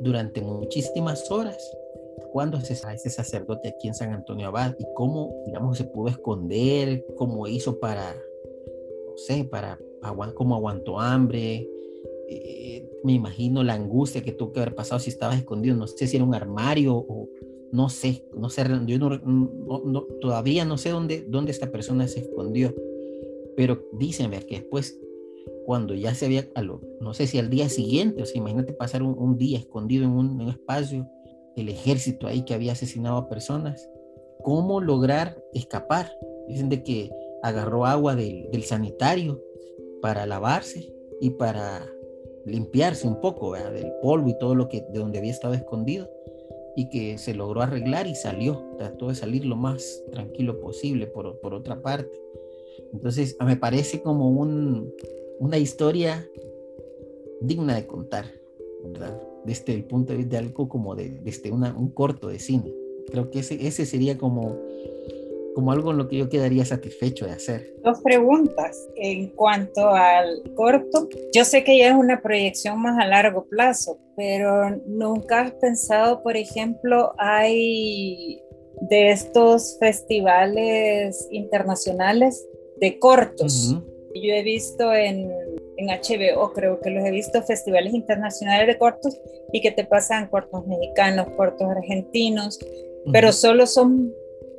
durante muchísimas horas. ¿Cuándo es ese sacerdote aquí en San Antonio Abad? ¿Y cómo, digamos, se pudo esconder? ¿Cómo hizo para, no sé, para, cómo aguantó hambre? Eh, me imagino la angustia que tuvo que haber pasado si estaba escondido. No sé si era un armario o no sé, no sé, yo no, todavía no sé dónde, dónde esta persona se escondió. Pero dicen que después cuando ya se había, no sé si al día siguiente, o sea, imagínate pasar un, día escondido en un, espacio, el ejército ahí que había asesinado a personas, ¿cómo lograr escapar? Dicen de que agarró agua del sanitario para lavarse y para limpiarse un poco del polvo y todo lo que de donde había estado escondido y que se logró arreglar y salió, trató de salir lo más tranquilo posible por, por otra parte. Entonces, me parece como un, una historia digna de contar. Desde el punto de vista de algo como de, desde una, un corto de cine. Creo que ese, ese sería como, como algo en lo que yo quedaría satisfecho de hacer. Dos preguntas. En cuanto al corto, yo sé que ya es una proyección más a largo plazo, pero nunca has pensado, por ejemplo, hay de estos festivales internacionales de cortos. Yo he visto en, en HBO, creo que los he visto, festivales internacionales de cortos y que te pasan cortos mexicanos, cortos argentinos, pero solo son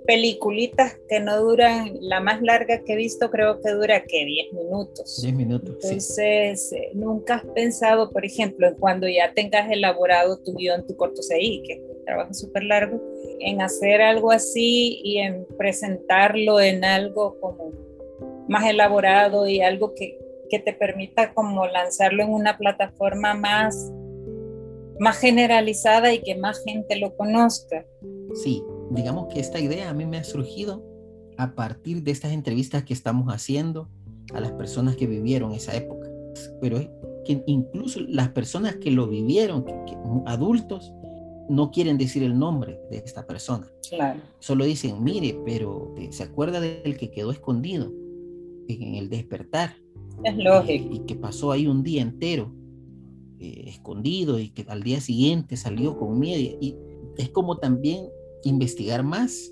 peliculitas que no duran, la más larga que he visto creo que dura que 10 minutos. 10 minutos. Entonces, eh, nunca has pensado, por ejemplo, en cuando ya tengas elaborado tu guion, tu corto CI, que es un trabajo súper largo, en hacer algo así y en presentarlo en algo como más elaborado y algo que, que te permita como lanzarlo en una plataforma más, más generalizada y que más gente lo conozca. Sí, digamos que esta idea a mí me ha surgido a partir de estas entrevistas que estamos haciendo a las personas que vivieron esa época. pero es que incluso las personas que lo vivieron, adultos, no quieren decir el nombre de esta persona. Claro. Solo dicen, mire, pero eh, se acuerda del que quedó escondido en el despertar. Es lógico. Y, que pasó ahí un día entero eh, escondido y que al día siguiente salió con miedo. Y es como también investigar más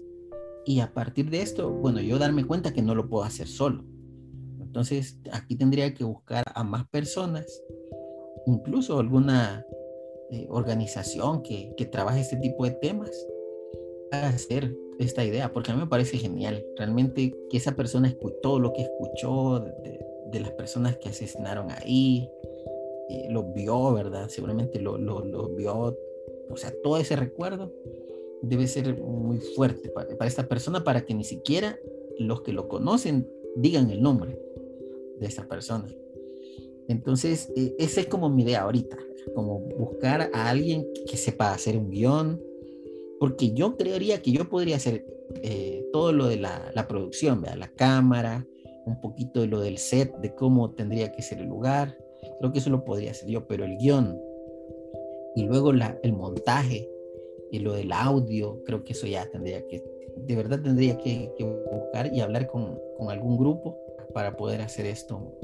y a partir de esto, bueno, yo darme cuenta que no lo puedo hacer solo. Entonces, aquí tendría que buscar a más personas, incluso alguna eh, organización que, que, trabaje este tipo de temas, para hacer esta idea, porque a mí me parece genial. Realmente que esa persona escuchó lo que escuchó de, de las personas que asesinaron ahí, eh, lo vio, ¿verdad? Seguramente lo, lo, lo, vio, o sea, todo ese recuerdo debe ser muy fuerte para, esta persona para que ni siquiera los que lo conocen digan el nombre de esa persona. Entonces, eh, esa es como mi idea ahorita, como buscar a alguien que sepa hacer un guion, porque yo creería que yo podría hacer eh, todo lo de la, la producción, ¿verdad? la cámara, un poquito de lo del set, de cómo tendría que ser el lugar, creo que eso lo podría hacer yo, pero el guion y luego la, el montaje y lo del audio, creo que eso ya tendría que, de verdad tendría que, que buscar y hablar con, con algún grupo para poder hacer esto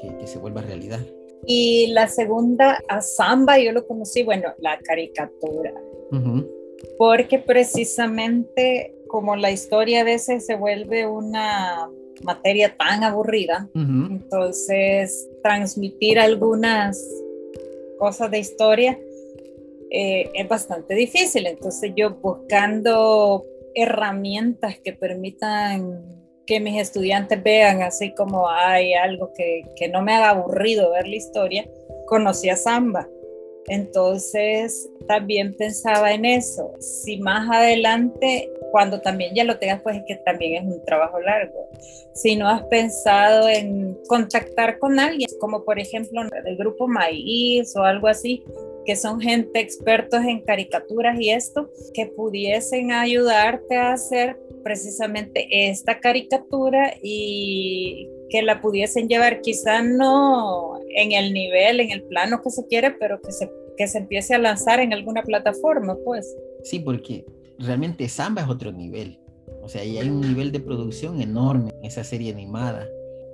que, que, se vuelva realidad. Y la segunda, a Samba, yo lo conocí, bueno, la caricatura. Uh -huh. Porque precisamente como la historia a veces se vuelve una materia tan aburrida, uh -huh. entonces transmitir algunas cosas de historia eh, es bastante difícil. Entonces yo buscando herramientas que permitan que mis estudiantes vean así como hay algo que, que no me haga aburrido ver la historia, conocí a Samba. Entonces también pensaba en eso. Si más adelante, cuando también ya lo tengas, pues es que también es un trabajo largo. Si no has pensado en contactar con alguien, como por ejemplo el grupo Maíz o algo así, que son gente expertos en caricaturas y esto, que pudiesen ayudarte a hacer precisamente esta caricatura y que la pudiesen llevar quizá no en el nivel, en el plano que se quiere, pero que se, que se empiece a lanzar en alguna plataforma, pues. Sí, porque realmente Samba es otro nivel. O sea, ahí hay un nivel de producción enorme en esa serie animada.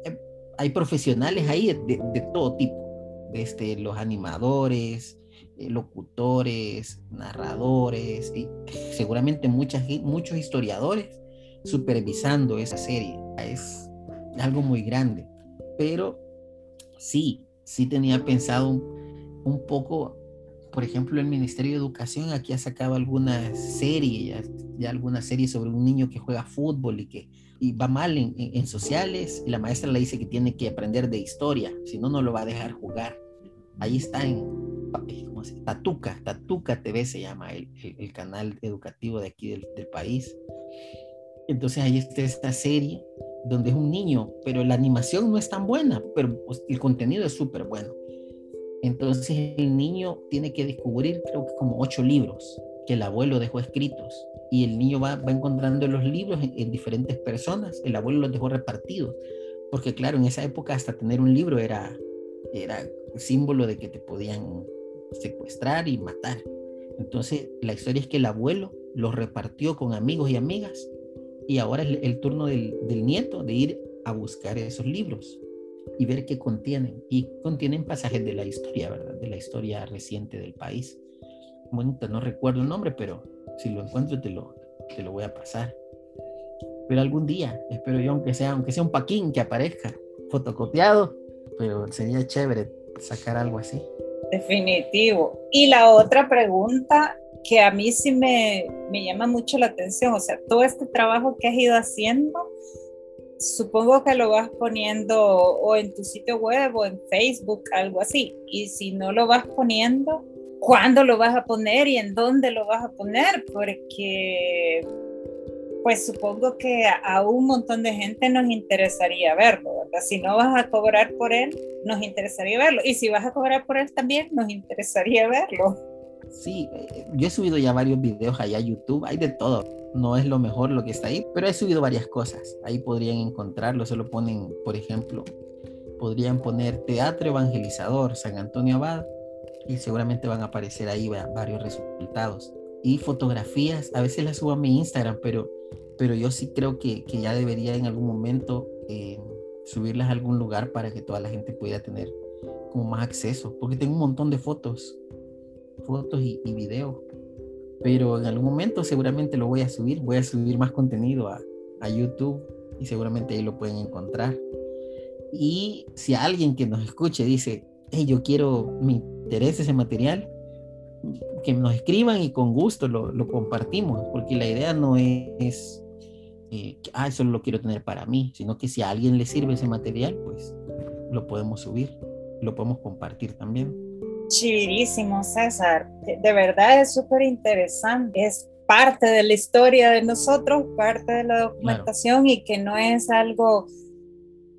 Eh, hay profesionales ahí de, de todo tipo, desde los animadores, locutores, narradores y seguramente muchas, muchos historiadores supervisando esa serie. Es algo muy grande, pero sí, sí tenía pensado un, poco, por ejemplo, el Ministerio de Educación aquí ha sacado alguna serie, ya, alguna serie sobre un niño que juega fútbol y que y va mal en, en, en, sociales y la maestra le dice que tiene que aprender de historia, si no, no lo va a dejar jugar. Ahí está en, ¿cómo se Tatuca, Tatuca TV se llama el, canal educativo de aquí del, del, país. Entonces ahí está esta serie donde es un niño, pero la animación no es tan buena, pero pues, el contenido es súper bueno. Entonces el niño tiene que descubrir, creo que como ocho libros que el abuelo dejó escritos. Y el niño va, va encontrando los libros en, en diferentes personas. El abuelo los dejó repartidos. Porque claro, en esa época hasta tener un libro era, era símbolo de que te podían secuestrar y matar. Entonces, la historia es que el abuelo los repartió con amigos y amigas y ahora es el turno del, nieto de ir a buscar esos libros y ver qué contienen. Y contienen pasajes de la historia, ¿verdad? De la historia reciente del país. Bueno, no recuerdo el nombre, pero si lo encuentro te lo, te lo voy a pasar. Pero algún día, espero yo, aunque sea, aunque sea un paquín que aparezca fotocopiado, pero sería chévere sacar algo así. Definitivo. Y la otra pregunta que a mí sí me, me llama mucho la atención, o sea, todo este trabajo que has ido haciendo, supongo que lo vas poniendo o en tu sitio web o en Facebook, algo así. Y si no lo vas poniendo, ¿cuándo lo vas a poner y en dónde lo vas a poner? Porque pues supongo que a un montón de gente nos interesaría verlo, ¿verdad? Si no vas a cobrar por él, nos interesaría verlo. Y si vas a cobrar por él también, nos interesaría verlo. Sí, eh, yo he subido ya varios videos allá a YouTube, hay de todo. No es lo mejor lo que está ahí, pero he subido varias cosas. Ahí podrían encontrarlo, se lo ponen, por ejemplo, podrían poner Teatro Evangelizador San Antonio Abad y seguramente van a aparecer ahí varios resultados. Y fotografías, a veces las subo a mi Instagram, pero, pero yo sí creo que, que ya debería en algún momento eh, subirlas a algún lugar para que toda la gente pudiera tener como más acceso, porque tengo un montón de fotos, fotos y, y videos, pero en algún momento seguramente lo voy a subir, voy a subir más contenido a, a YouTube y seguramente ahí lo pueden encontrar. Y si alguien que nos escuche dice, hey, yo quiero, me interesa ese material, que nos escriban y con gusto lo, lo compartimos, porque la idea no es, eh, que, ah, eso lo quiero tener para mí, sino que si a alguien le sirve ese material, pues lo podemos subir, lo podemos compartir también. Chivísimo, César. De verdad es súper interesante. Es parte de la historia de nosotros, parte de la documentación y que no es algo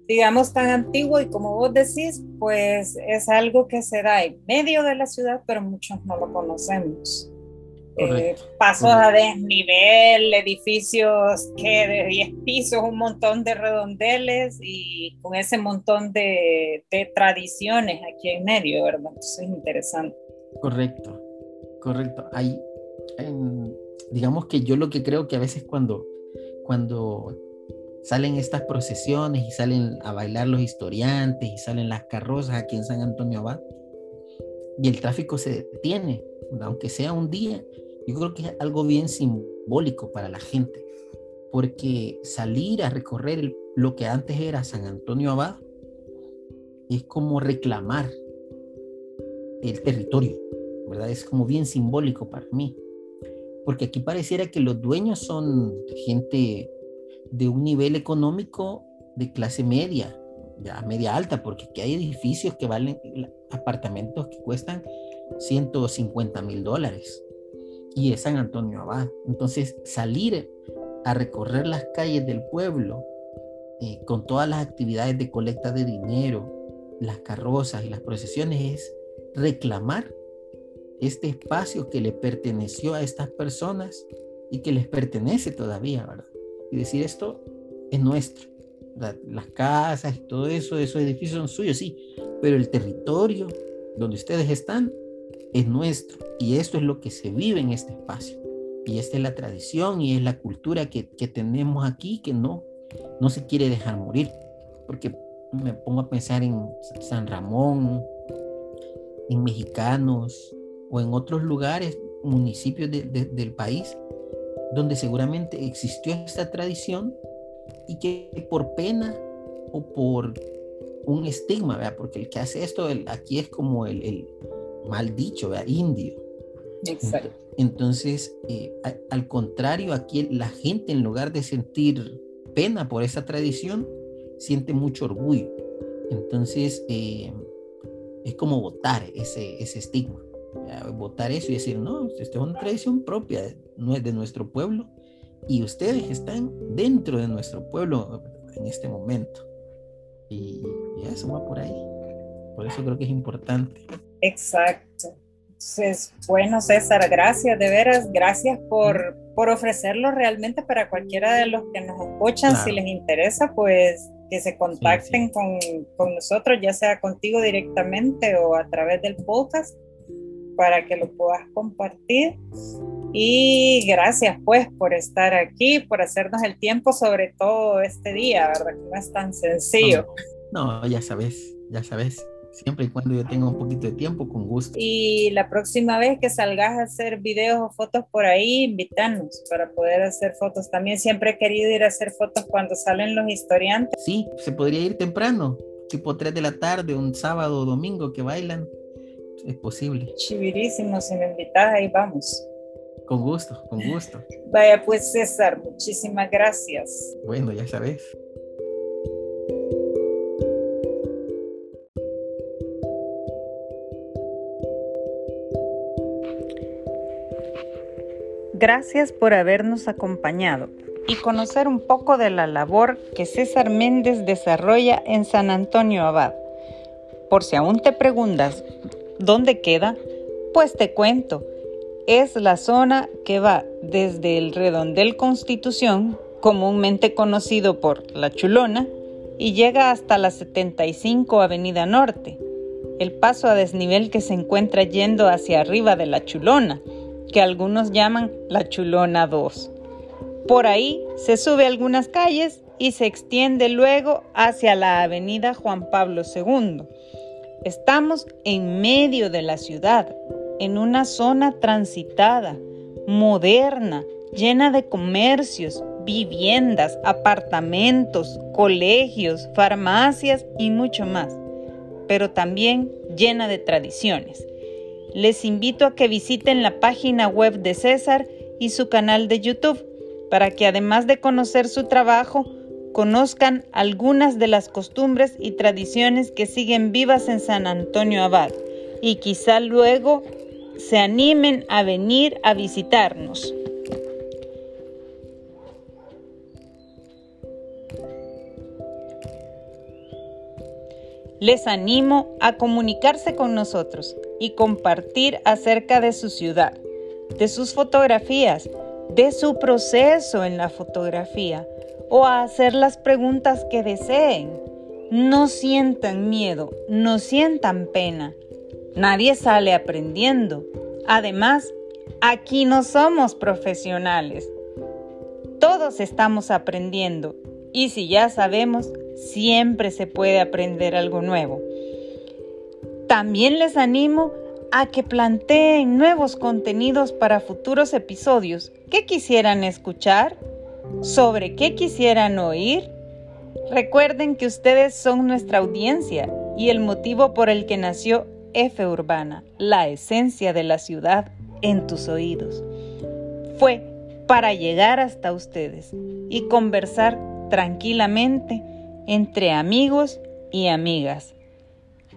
digamos, tan antiguo y como vos decís, pues es algo que se da en medio de la ciudad, pero muchos no lo conocemos. Eh, pasos a desnivel, edificios que de 10 pisos, un montón de redondeles y con ese montón de, de tradiciones aquí en medio, ¿verdad? Eso es interesante. Correcto, correcto. Hay, digamos que yo lo que creo que a veces cuando, cuando salen estas procesiones y salen a bailar los historiantes y salen las carrozas aquí en San Antonio Abad y el tráfico se detiene, aunque sea un día, yo creo que es algo bien simbólico para la gente, porque salir a recorrer lo que antes era San Antonio Abad es como reclamar el territorio, ¿verdad? Es como bien simbólico para mí, porque aquí pareciera que los dueños son gente de un nivel económico de clase media, ya media alta, porque aquí hay edificios que valen, apartamentos que cuestan 150 mil dólares. Y es San Antonio Abad. Entonces, salir a recorrer las calles del pueblo eh, con todas las actividades de colecta de dinero, las carrozas y las procesiones es reclamar este espacio que le perteneció a estas personas y que les pertenece todavía, ¿verdad? Y decir esto es nuestro. Las casas y todo eso, esos edificios son suyos, sí, pero el territorio donde ustedes están es nuestro y esto es lo que se vive en este espacio. Y esta es la tradición y es la cultura que, que tenemos aquí que no, no se quiere dejar morir. Porque me pongo a pensar en San Ramón, en mexicanos o en otros lugares, municipios de, del país donde seguramente existió esta tradición y que por pena o por un estigma, ¿verdad? porque el que hace esto aquí es como el, el mal dicho, ¿verdad? indio. Exacto. Entonces, eh, al contrario, aquí la gente en lugar de sentir pena por esa tradición, siente mucho orgullo. Entonces, eh, es como votar ese, ese estigma votar eso y decir, no, esta es una tradición propia, no es de nuestro pueblo y ustedes están dentro de nuestro pueblo en este momento. Y, eso va por ahí. Por eso creo que es importante. Exacto. Entonces, bueno, César, gracias, de veras, gracias por, por ofrecerlo realmente para cualquiera de los que nos escuchan. Si les interesa, pues que se contacten Con, con, nosotros, ya sea contigo directamente o a través del podcast para que lo puedas compartir. Y gracias pues por estar aquí, por hacernos el tiempo sobre todo este día, ¿verdad? Que no es tan sencillo. No, ya sabes, ya sabes. Siempre y cuando yo tenga un poquito de tiempo, con gusto. Y la próxima vez que salgas a hacer videos o fotos por ahí, invítanos para poder hacer fotos. También siempre he querido ir a hacer fotos cuando salen los historiantes. Sí, se podría ir temprano, tipo 3 de la tarde, un sábado o domingo que bailan es posible. Chivirísimo, si me invitas, ahí vamos. Con gusto, con gusto. Vaya pues César, muchísimas gracias. Bueno, ya sabes. Gracias por habernos acompañado y conocer un poco de la labor que César Méndez desarrolla en San Antonio Abad. Por si aún te preguntas ¿Dónde queda? Pues te cuento. Es la zona que va desde el redondel Constitución, comúnmente conocido por La Chulona, y llega hasta la 75 Avenida Norte, el paso a desnivel que se encuentra yendo hacia arriba de la Chulona, que algunos llaman la Chulona 2. Por ahí se sube algunas calles y se extiende luego hacia la Avenida Juan Pablo II. Estamos en medio de la ciudad, en una zona transitada, moderna, llena de comercios, viviendas, apartamentos, colegios, farmacias y mucho más, pero también llena de tradiciones. Les invito a que visiten la página web de César y su canal de YouTube para que además de conocer su trabajo, conozcan algunas de las costumbres y tradiciones que siguen vivas en San Antonio Abad y quizá luego se animen a venir a visitarnos. Les animo a comunicarse con nosotros y compartir acerca de su ciudad, de sus fotografías, de su proceso en la fotografía o a hacer las preguntas que deseen. No sientan miedo, no sientan pena. Nadie sale aprendiendo. Además, aquí no somos profesionales. Todos estamos aprendiendo y si ya sabemos, siempre se puede aprender algo nuevo. También les animo a que planteen nuevos contenidos para futuros episodios. ¿Qué quisieran escuchar? ¿Sobre qué quisieran oír? Recuerden que ustedes son nuestra audiencia y el motivo por el que nació F Urbana, la esencia de la ciudad en tus oídos. Fue para llegar hasta ustedes y conversar tranquilamente entre amigos y amigas.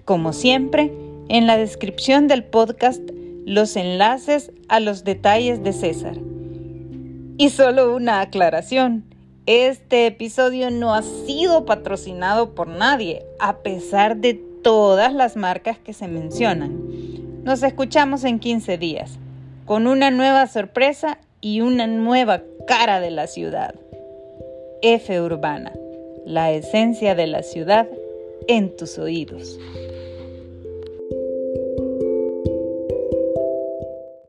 Como siempre, en la descripción del podcast los enlaces a los detalles de César. Y solo una aclaración. Este episodio no ha sido patrocinado por nadie, a pesar de todas las marcas que se mencionan. Nos escuchamos en 15 días, con una nueva sorpresa y una nueva cara de la ciudad. F Urbana, la esencia de la ciudad en tus oídos.